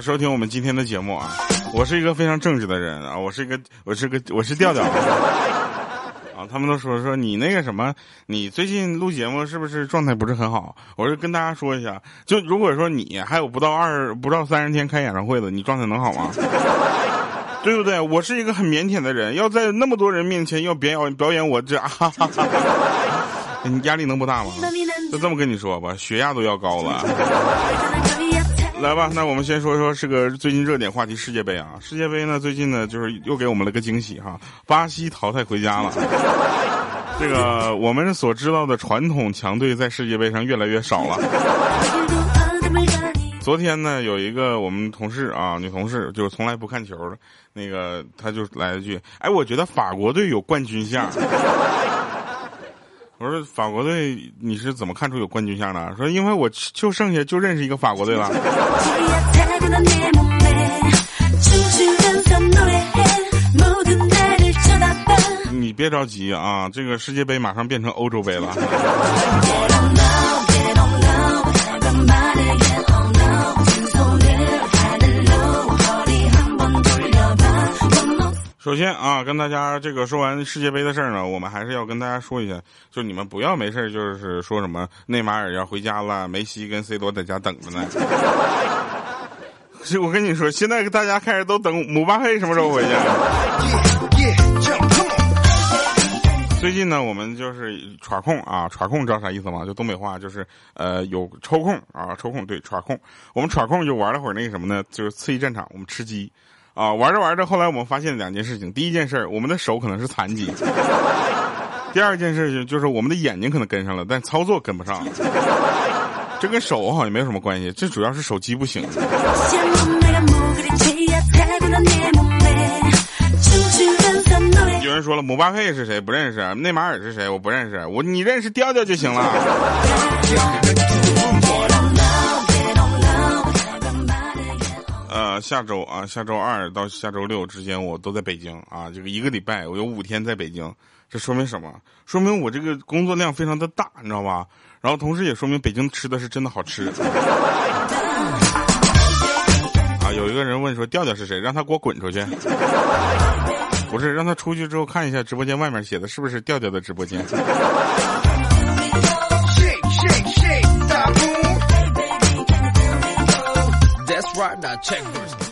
收听我们今天的节目啊！我是一个非常正直的人啊，我是一个，我是个，我是调调 啊。他们都说说你那个什么，你最近录节目是不是状态不是很好？我就跟大家说一下，就如果说你还有不到二不到三十天开演唱会的，你状态能好吗？对不对？我是一个很腼腆的人，要在那么多人面前要表演表演我这啊，哈哈哈你压力能不大吗？就这么跟你说吧，血压都要高了。来吧，那我们先说说是个最近热点话题世界杯啊。世界杯呢，最近呢就是又给我们了个惊喜哈，巴西淘汰回家了。这个我们所知道的传统强队在世界杯上越来越少了。昨天呢，有一个我们同事啊，女同事就是从来不看球的，那个她就来了句：“哎，我觉得法国队有冠军相。”我说法国队你是怎么看出有冠军相的？说因为我就剩下就认识一个法国队了。你别着急啊，这个世界杯马上变成欧洲杯了。首先啊，跟大家这个说完世界杯的事儿呢，我们还是要跟大家说一下，就你们不要没事就是说什么内马尔要回家了，梅西跟 C 罗在家等着呢。我跟你说，现在大家开始都等姆巴佩什么时候回去。最近呢，我们就是耍控啊，耍控知道啥意思吗？就东北话就是呃有抽空啊，抽空对耍控。我们耍控就玩了会儿那个什么呢？就是刺激战场，我们吃鸡。啊，玩着玩着，后来我们发现两件事情。第一件事，我们的手可能是残疾；第二件事情就是我们的眼睛可能跟上了，但操作跟不上。这跟手好像没有什么关系，这主要是手机不行。有人说了，姆巴佩是谁？不认识。内马尔是谁？我不认识。我你认识调调就行了。下周啊，下周二到下周六之间，我都在北京啊。这个一个礼拜，我有五天在北京，这说明什么？说明我这个工作量非常的大，你知道吧？然后同时也说明北京吃的是真的好吃。啊，有一个人问说调调是谁？让他给我滚出去！不是，让他出去之后看一下直播间外面写的是不是调调的直播间。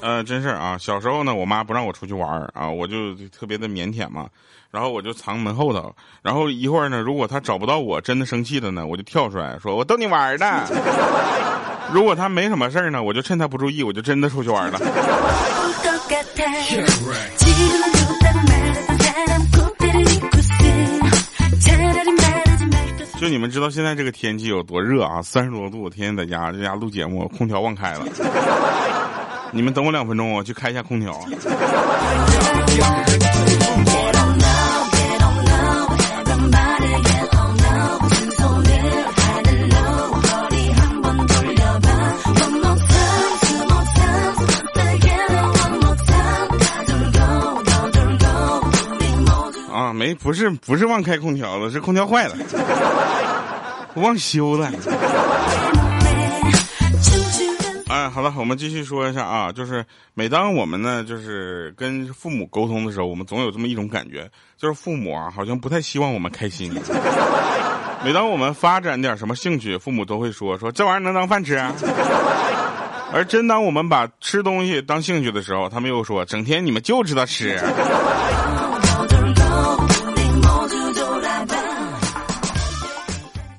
呃，真事儿啊！小时候呢，我妈不让我出去玩儿啊，我就特别的腼腆嘛，然后我就藏门后头，然后一会儿呢，如果她找不到我，真的生气了呢，我就跳出来说：“我逗你玩的。” 如果她没什么事儿呢，我就趁她不注意，我就真的出去玩了。就你们知道现在这个天气有多热啊？三十多度，天天在家在家录节目，空调忘开了。你们等我两分钟，我去开一下空调。没，不是，不是忘开空调了，是空调坏了，忘修了。哎，好了，我们继续说一下啊，就是每当我们呢，就是跟父母沟通的时候，我们总有这么一种感觉，就是父母啊，好像不太希望我们开心。每当我们发展点什么兴趣，父母都会说说这玩意儿能当饭吃。而真当我们把吃东西当兴趣的时候，他们又说整天你们就知道吃。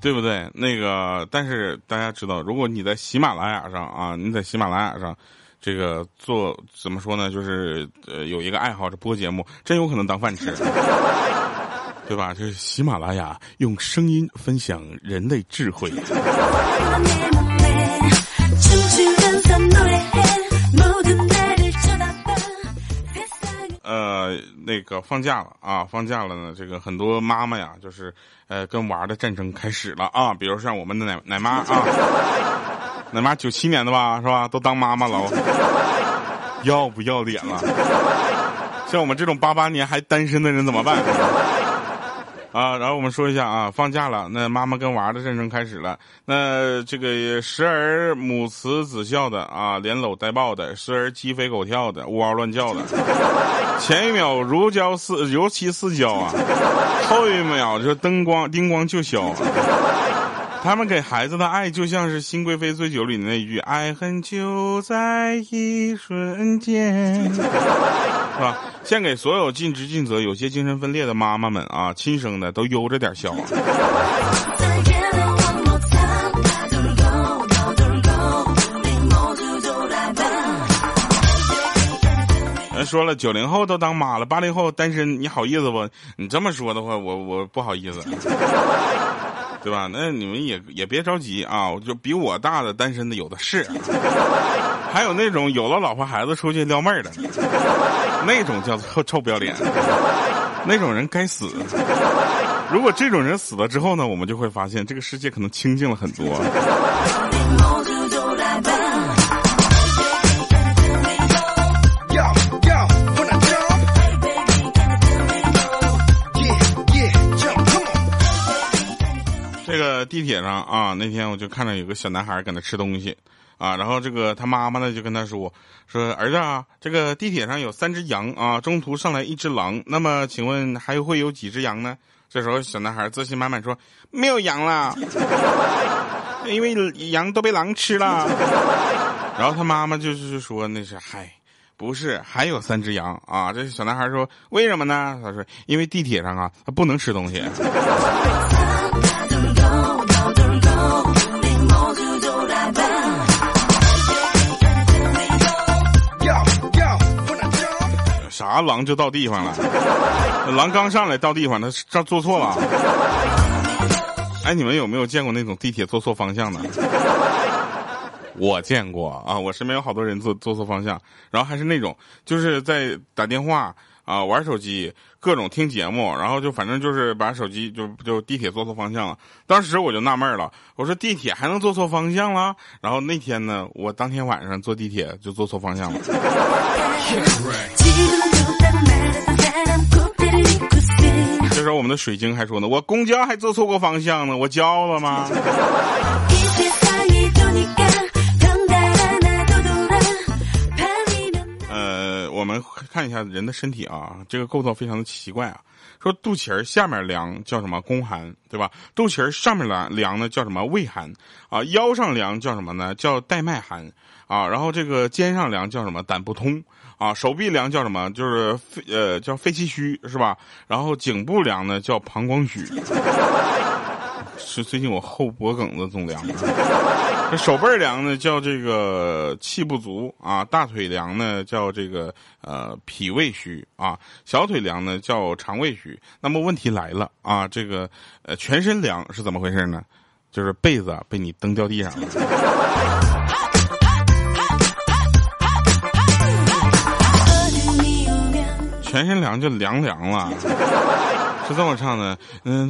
对不对？那个，但是大家知道，如果你在喜马拉雅上啊，你在喜马拉雅上，这个做怎么说呢？就是呃，有一个爱好是播节目，真有可能当饭吃，对吧？就是喜马拉雅用声音分享人类智慧。呃，那个放假了啊，放假了呢。这个很多妈妈呀，就是呃，跟娃的战争开始了啊。比如像我们的奶奶妈啊，奶妈九七年的吧，是吧？都当妈妈了，要不要脸了？像我们这种八八年还单身的人怎么办？啊，然后我们说一下啊，放假了，那妈妈跟娃的战争开始了。那这个时而母慈子孝的啊，连搂带抱的；时而鸡飞狗跳的，呜嗷乱叫的。前一秒如胶似如漆似胶啊，后一秒就灯光叮咣就消。他们给孩子的爱就像是《新贵妃醉酒》里的那句“爱恨就在一瞬间”，是吧？献给所有尽职尽责、有些精神分裂的妈妈们啊，亲生的都悠着点笑。人说了，九零后都当妈了，八零后单身，你好意思不？你这么说的话，我我不好意思。对吧？那你们也也别着急啊！就比我大的单身的有的是，还有那种有了老婆孩子出去撩妹的，那种叫臭臭不要脸，那种人该死。如果这种人死了之后呢，我们就会发现这个世界可能清静了很多。地铁上啊，那天我就看到有个小男孩搁那吃东西，啊，然后这个他妈妈呢就跟他说说儿子啊，这个地铁上有三只羊啊，中途上来一只狼，那么请问还会有几只羊呢？这时候小男孩自信满满说没有羊了，因为羊都被狼吃了。然后他妈妈就是说那是嗨，不是还有三只羊啊？这小男孩说为什么呢？他说因为地铁上啊，他不能吃东西。啥狼就到地方了？狼刚上来到地方，他这坐错了。哎，你们有没有见过那种地铁坐错方向的？我见过啊，我身边有好多人坐坐错方向，然后还是那种就是在打电话。啊，玩手机，各种听节目，然后就反正就是把手机就就地铁坐错方向了。当时我就纳闷了，我说地铁还能坐错方向了？然后那天呢，我当天晚上坐地铁就坐错方向了。这时候我们的水晶还说呢，我公交还坐错过方向呢，我骄傲了吗？我们看一下人的身体啊，这个构造非常的奇怪啊。说肚脐儿下面凉叫什么宫寒，对吧？肚脐儿上面凉凉呢叫什么胃寒啊？腰上凉叫什么呢？叫带脉寒啊。然后这个肩上凉叫什么？胆不通啊。手臂凉叫什么？就是肺呃叫肺气虚是吧？然后颈部凉呢叫膀胱虚。是最近我后脖梗子总凉，这手背凉呢叫这个气不足啊，大腿凉呢叫这个呃脾胃虚啊，小腿凉呢叫肠胃虚。那么问题来了啊，这个呃全身凉是怎么回事呢？就是被子被你蹬掉地上了。全身凉就凉凉了。是这么唱的，嗯，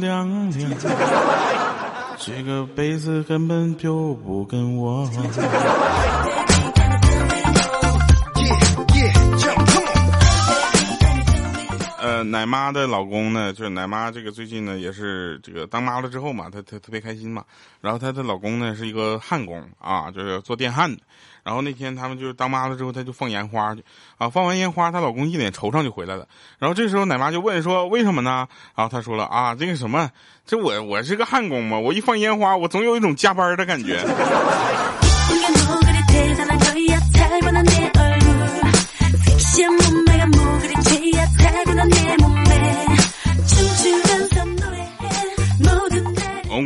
凉凉，这个杯子根本就不跟我。奶妈的老公呢，就是奶妈这个最近呢也是这个当妈了之后嘛，她她特别开心嘛。然后她的老公呢是一个焊工啊，就是做电焊的。然后那天他们就是当妈了之后，他就放烟花去，啊，放完烟花，她老公一脸惆怅就回来了。然后这时候奶妈就问说：“为什么呢？”然后他说了：“啊，这个什么，这我我是个焊工嘛，我一放烟花，我总有一种加班的感觉。”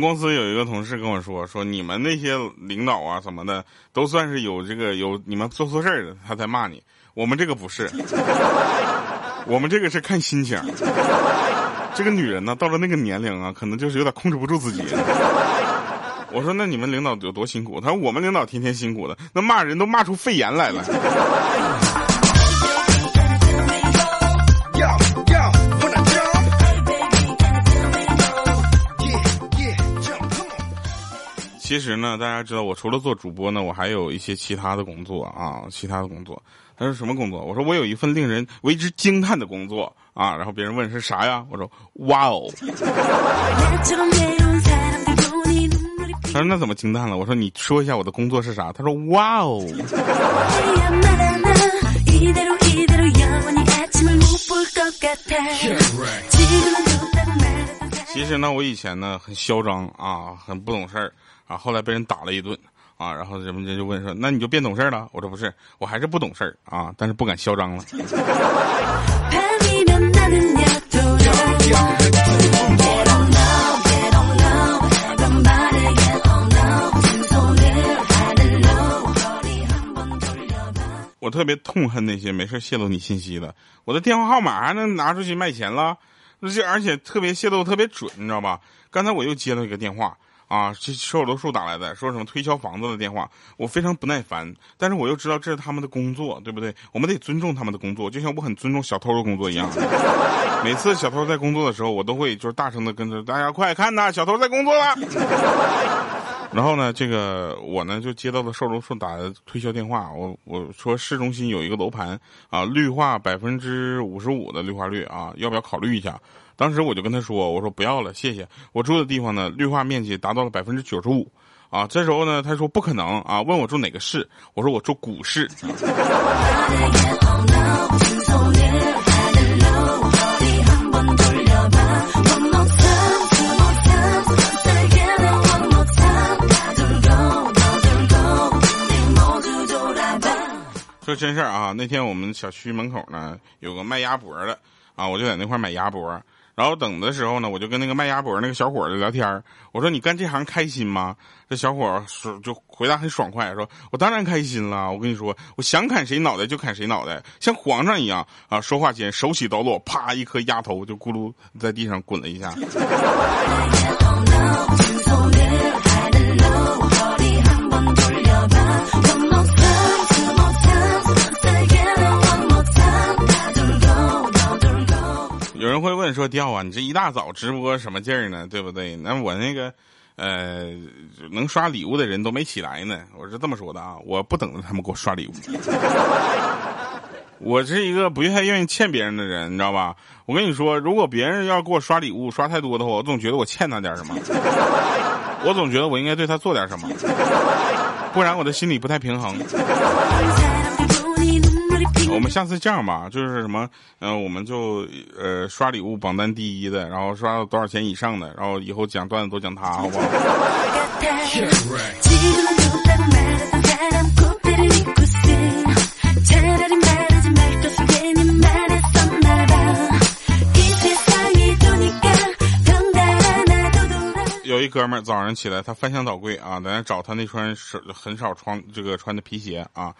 公司有一个同事跟我说：“说你们那些领导啊什么的，都算是有这个有你们做错事儿的，他才骂你。我们这个不是，我们这个是看心情。这个女人呢，到了那个年龄啊，可能就是有点控制不住自己。我说那你们领导有多辛苦？他说我们领导天天辛苦的，那骂人都骂出肺炎来了。”其实呢，大家知道，我除了做主播呢，我还有一些其他的工作啊，其他的工作。他说什么工作？我说我有一份令人为之惊叹的工作啊。然后别人问是啥呀？我说哇哦。他说那怎么惊叹了？我说你说一下我的工作是啥？他说哇哦。其实呢，我以前呢很嚣张啊，很不懂事儿啊，后来被人打了一顿啊，然后人们就问说：“那你就变懂事了？”我说：“不是，我还是不懂事儿啊，但是不敢嚣张了。”我特别痛恨那些没事泄露你信息的，我的电话号码还能拿出去卖钱了。而且而且特别泄露特别准，你知道吧？刚才我又接了一个电话啊，这售楼处打来的，说什么推销房子的电话，我非常不耐烦，但是我又知道这是他们的工作，对不对？我们得尊重他们的工作，就像我很尊重小偷的工作一样。每次小偷在工作的时候，我都会就是大声的跟着大家快看呐，小偷在工作了。然后呢，这个我呢就接到了售楼处打的推销电话，我我说市中心有一个楼盘啊，绿化百分之五十五的绿化率啊，要不要考虑一下？当时我就跟他说，我说不要了，谢谢。我住的地方呢，绿化面积达到了百分之九十五啊。这时候呢，他说不可能啊，问我住哪个市，我说我住古市。说真事儿啊，那天我们小区门口呢有个卖鸭脖的啊，我就在那块买鸭脖。然后等的时候呢，我就跟那个卖鸭脖那个小伙子聊天我说：“你干这行开心吗？”这小伙说就回答很爽快，说：“我当然开心了。我跟你说，我想砍谁脑袋就砍谁脑袋，像皇上一样啊！”说话间手起刀落，啪，一颗鸭头就咕噜在地上滚了一下。有人会问说：“调啊，你这一大早直播什么劲儿呢？对不对？那我那个，呃，能刷礼物的人都没起来呢。我是这么说的啊，我不等着他们给我刷礼物。我是一个不太愿意欠别人的人，你知道吧？我跟你说，如果别人要给我刷礼物刷太多的话，我总觉得我欠他点什么，我总觉得我应该对他做点什么，不然我的心里不太平衡。”我们下次这样吧，就是什么，嗯，我们就呃刷礼物榜单第一的，然后刷到多少钱以上的，然后以后讲段子都讲他，好不好？有一哥们儿早上起来，他翻箱倒柜啊，在那找他那双少很少穿这个穿的皮鞋啊，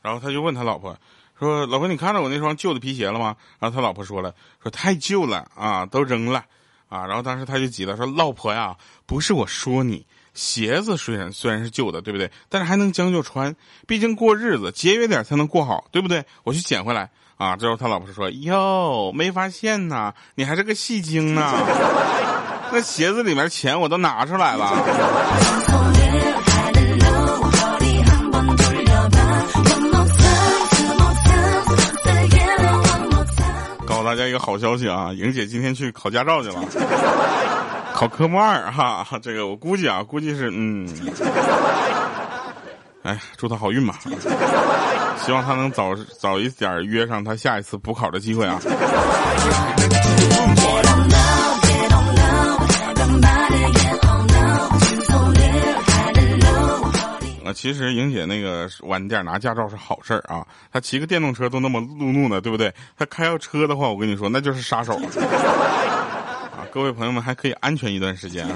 然后他就问他老婆。说老婆，你看到我那双旧的皮鞋了吗？然后他老婆说了，说太旧了啊，都扔了啊。然后当时他就急了，说老婆呀，不是我说你，鞋子虽然虽然是旧的，对不对？但是还能将就穿，毕竟过日子节约点才能过好，对不对？我去捡回来啊。之后他老婆说，哟，没发现呐，你还是个戏精呢。那鞋子里面钱我都拿出来了。大家一个好消息啊，莹姐今天去考驾照去了，考科目二哈。这个我估计啊，估计是嗯，哎，祝她好运吧，希望她能早早一点约上她下一次补考的机会啊。其实莹姐那个晚点拿驾照是好事儿啊，她骑个电动车都那么路怒呢，对不对？她开个车的话，我跟你说那就是杀手 啊！各位朋友们还可以安全一段时间啊。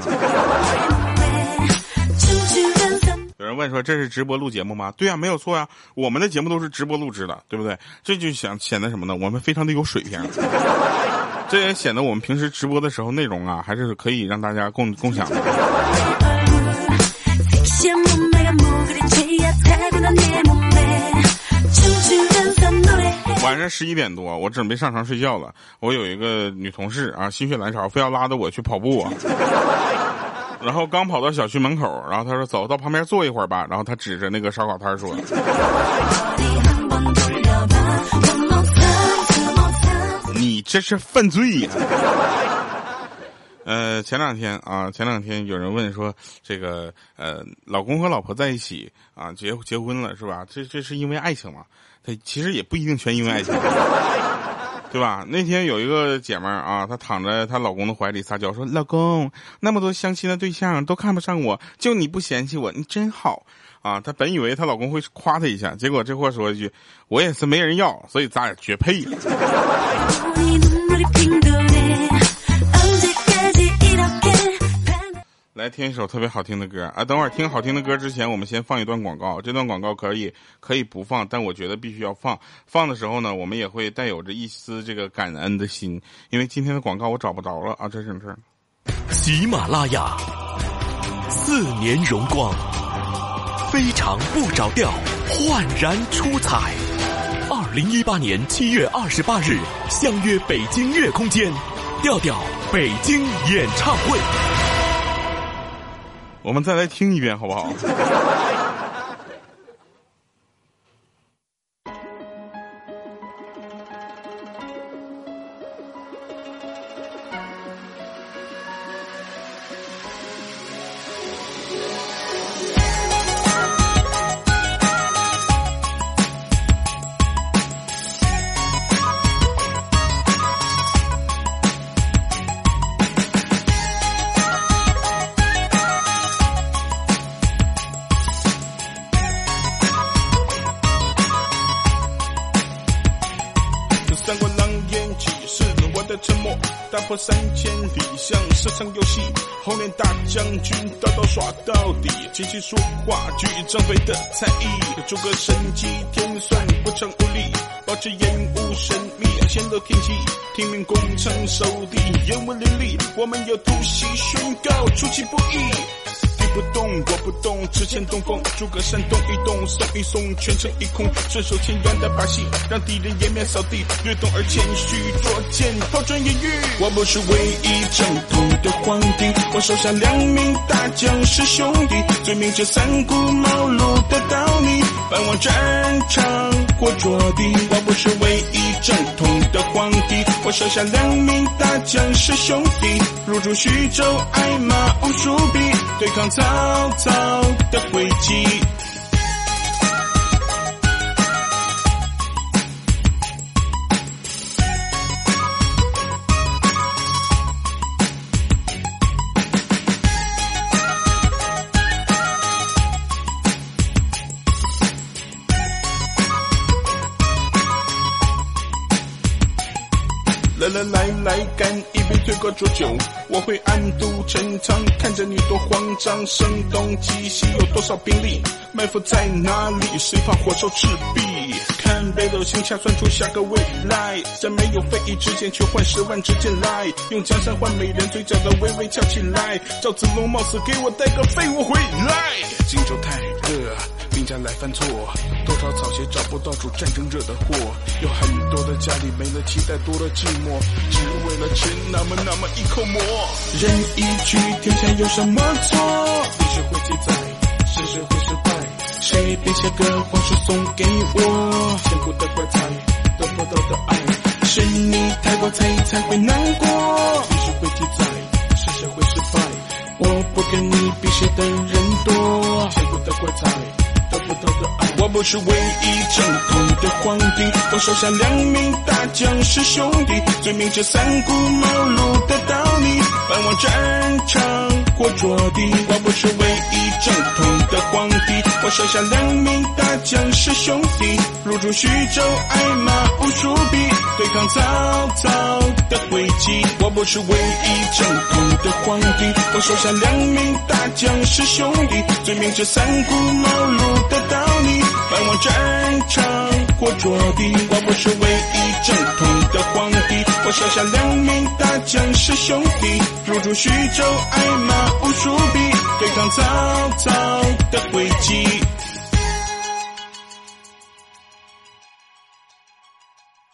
有人问说这是直播录节目吗？对呀，没有错呀，我们的节目都是直播录制的，对不对？这就想显得什么呢？我们非常的有水平，这也显得我们平时直播的时候内容啊，还是可以让大家共共享的。晚上十一点多，我准备上床睡觉了。我有一个女同事啊，心血来潮，非要拉着我去跑步啊。然后刚跑到小区门口，然后她说走到旁边坐一会儿吧，然后她指着那个烧烤摊说。你这是犯罪呀！呃，前两天啊，前两天有人问说，这个呃，老公和老婆在一起啊，结结婚了是吧？这这是因为爱情吗？他其实也不一定全因为爱情，对吧？那天有一个姐们儿啊，她躺在她老公的怀里撒娇说：“老公，那么多相亲的对象都看不上我，就你不嫌弃我，你真好。”啊，她本以为她老公会夸她一下，结果这货说一句：“我也是没人要，所以咱俩绝配。” 来听一首特别好听的歌啊！等会儿听好听的歌之前，我们先放一段广告。这段广告可以可以不放，但我觉得必须要放。放的时候呢，我们也会带有着一丝这个感恩的心，因为今天的广告我找不着了啊！这是这儿。喜马拉雅，四年荣光。非常不着调，焕然出彩。二零一八年七月二十八日，相约北京乐空间，调调北京演唱会。我们再来听一遍，好不好？打破三千里，像是场游戏。红脸大将军，刀刀耍到底。琴棋书画举张飞的才艺。诸葛神机天算不成无力，保持烟雾神秘，显露天机。听命攻城守地，烟雾林立。我们有突袭宣告，出其不意。不动，我不动，只欠东风。诸葛山动一动，送一送，全城一空。顺手牵羊的把戏，让敌人颜面扫地。略懂而谦虚，捉奸抛砖引玉。我不是唯一正统的皇帝，我手下两名大将是兄弟，最明这三顾茅庐的道理，翻往战场或着地。我不是唯一正统的皇帝，我手下两名大将是兄弟，入驻徐州，挨马无数笔，对抗。曹操的诡计。来来来来，干一杯醉过浊酒，我会暗度陈仓，看着你多慌张，声东击西，有多少兵力，埋伏在哪里？谁怕火烧赤壁？看北斗星下算出下个未来，在没有非议之间去换十万支箭来，用江山换美人，嘴角的微微翘起来，赵子龙冒死给我带个废物回来，荆州太热。兵家来犯错，多少草鞋找不到主，战争惹的祸。有很多的家里没了期待，多了寂寞，只为了吃那么那么一口馍。人一句，天下有什么错？历史会记载，是谁会失败。谁编写个谎书送给我？千古的怪才，得不到的爱，是你太过在意才会难过。历史会记载，是谁会失败。我不跟你比谁的人多，千古的怪才。我不是唯一正统的皇帝，我手下两名大将是兄弟，最明这三顾茅庐的道理，盼望战场过着地。我不是唯一正统的皇帝，我手下两名大将是兄弟，入驻徐州，爱马无数匹，对抗曹操的诡计。我不是唯一正统的皇帝，我手下两名大将是兄弟，最明这三顾茅庐。的道理，翻往战场或着地。我不是唯一正统的皇帝，我手下两名大将是兄弟，入驻徐州，爱马无数匹，对抗曹操的诡计。